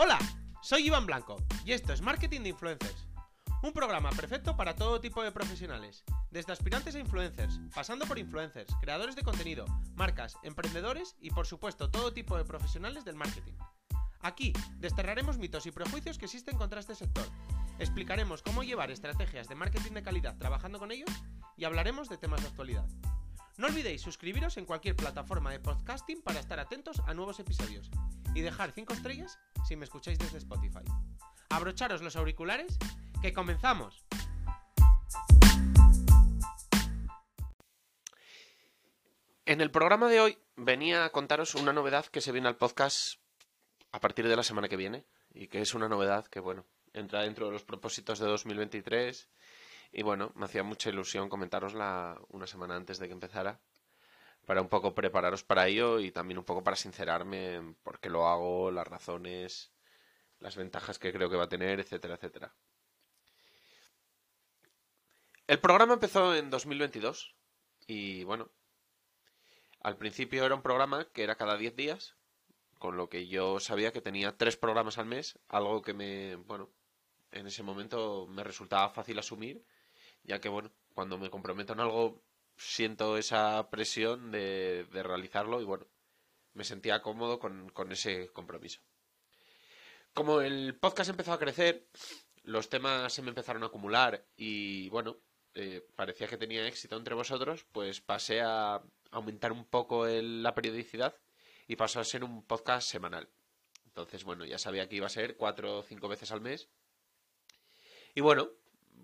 Hola, soy Iván Blanco y esto es Marketing de Influencers. Un programa perfecto para todo tipo de profesionales, desde aspirantes a influencers, pasando por influencers, creadores de contenido, marcas, emprendedores y por supuesto todo tipo de profesionales del marketing. Aquí desterraremos mitos y prejuicios que existen contra este sector. Explicaremos cómo llevar estrategias de marketing de calidad trabajando con ellos y hablaremos de temas de actualidad. No olvidéis suscribiros en cualquier plataforma de podcasting para estar atentos a nuevos episodios y dejar 5 estrellas si me escucháis desde Spotify. Abrocharos los auriculares, que comenzamos. En el programa de hoy venía a contaros una novedad que se viene al podcast a partir de la semana que viene y que es una novedad que, bueno, entra dentro de los propósitos de 2023 y, bueno, me hacía mucha ilusión comentarosla una semana antes de que empezara para un poco prepararos para ello y también un poco para sincerarme en por qué lo hago, las razones, las ventajas que creo que va a tener, etcétera, etcétera. El programa empezó en 2022 y bueno, al principio era un programa que era cada 10 días, con lo que yo sabía que tenía tres programas al mes, algo que me, bueno, en ese momento me resultaba fácil asumir, ya que bueno, cuando me comprometo en algo siento esa presión de, de realizarlo y bueno, me sentía cómodo con, con ese compromiso. Como el podcast empezó a crecer, los temas se me empezaron a acumular y bueno, eh, parecía que tenía éxito entre vosotros, pues pasé a aumentar un poco la periodicidad y pasó a ser un podcast semanal. Entonces, bueno, ya sabía que iba a ser cuatro o cinco veces al mes. Y bueno,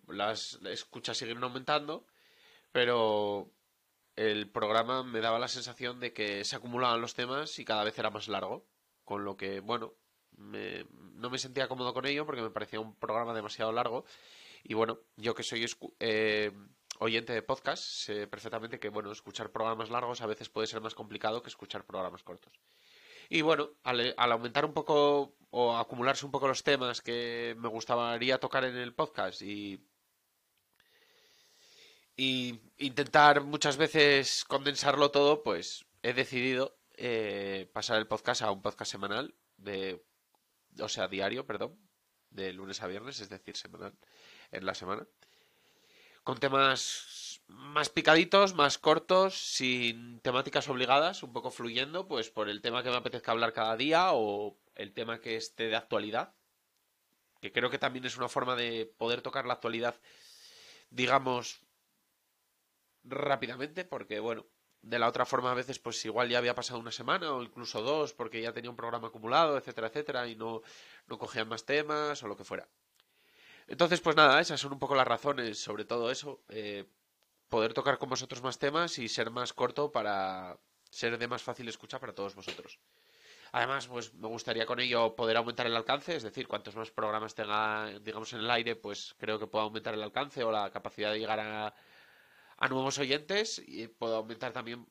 las escuchas siguieron aumentando, pero el programa me daba la sensación de que se acumulaban los temas y cada vez era más largo. Con lo que, bueno, me- no me sentía cómodo con ello porque me parecía un programa demasiado largo. Y bueno, yo que soy eh, oyente de podcast, sé perfectamente que, bueno, escuchar programas largos a veces puede ser más complicado que escuchar programas cortos. Y bueno, al, al aumentar un poco o acumularse un poco los temas que me gustaría tocar en el podcast y, y intentar muchas veces condensarlo todo, pues he decidido eh, pasar el podcast a un podcast semanal de, o sea, diario, perdón, de lunes a viernes, es decir, semanal en la semana, con temas más picaditos, más cortos, sin temáticas obligadas, un poco fluyendo, pues por el tema que me apetezca hablar cada día o el tema que esté de actualidad, que creo que también es una forma de poder tocar la actualidad, digamos, rápidamente, porque bueno, de la otra forma a veces pues igual ya había pasado una semana o incluso dos porque ya tenía un programa acumulado, etcétera, etcétera, y no, no cogían más temas o lo que fuera. Entonces, pues nada, esas son un poco las razones sobre todo eso. eh, poder tocar con vosotros más temas y ser más corto para ser de más fácil escucha para todos vosotros. Además, pues me gustaría con ello poder aumentar el alcance, es decir, cuantos más programas tenga, digamos, en el aire, pues creo que puedo aumentar el alcance o la capacidad de llegar a, a nuevos oyentes y puedo aumentar también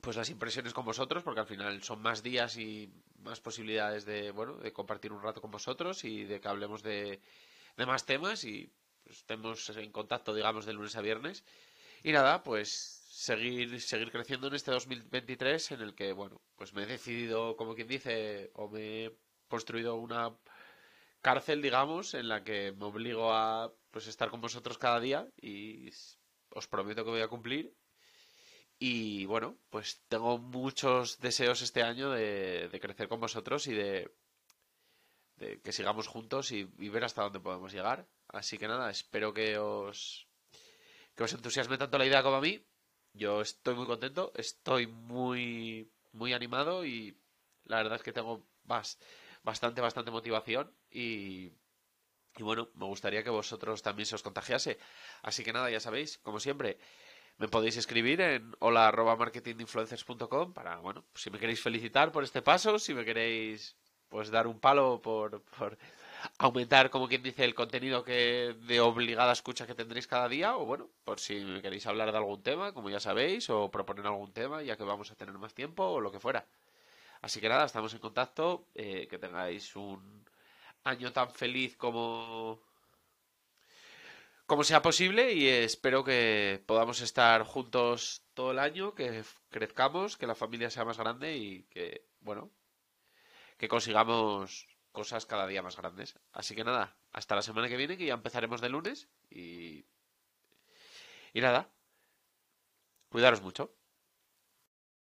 pues las impresiones con vosotros, porque al final son más días y más posibilidades de, bueno, de compartir un rato con vosotros y de que hablemos de, de más temas y pues, estemos en contacto, digamos, de lunes a viernes. Y nada, pues seguir, seguir creciendo en este 2023 en el que, bueno, pues me he decidido, como quien dice, o me he construido una cárcel, digamos, en la que me obligo a pues estar con vosotros cada día y os prometo que voy a cumplir. Y bueno, pues tengo muchos deseos este año de, crecer con vosotros y de, que sigamos juntos y, y ver hasta dónde podemos llegar. Así que nada, espero que os, que os entusiasme tanto la idea como a mí. Yo estoy muy contento, estoy muy, muy animado y la verdad es que tengo bas- bastante, bastante motivación y, y bueno, me gustaría que vosotros también se os contagiase. Así que nada, ya sabéis, como siempre, me podéis escribir en hola arroba marketinginfluencers.com para, bueno, si me queréis felicitar por este paso, si me queréis pues dar un palo por, por aumentar, como quien dice, el contenido que de obligada escucha que tendréis cada día, o bueno, por si me queréis hablar de algún tema, como ya sabéis, o proponer algún tema, ya que vamos a tener más tiempo, o lo que fuera. Así que nada, estamos en contacto, eh, que tengáis un año tan feliz como como sea posible y espero que podamos estar juntos todo el año, que crezcamos, que la familia sea más grande y que, bueno, que consigamos cosas cada día más grandes. Así que nada, hasta la semana que viene, que ya empezaremos de lunes y... Y nada, cuidaros mucho.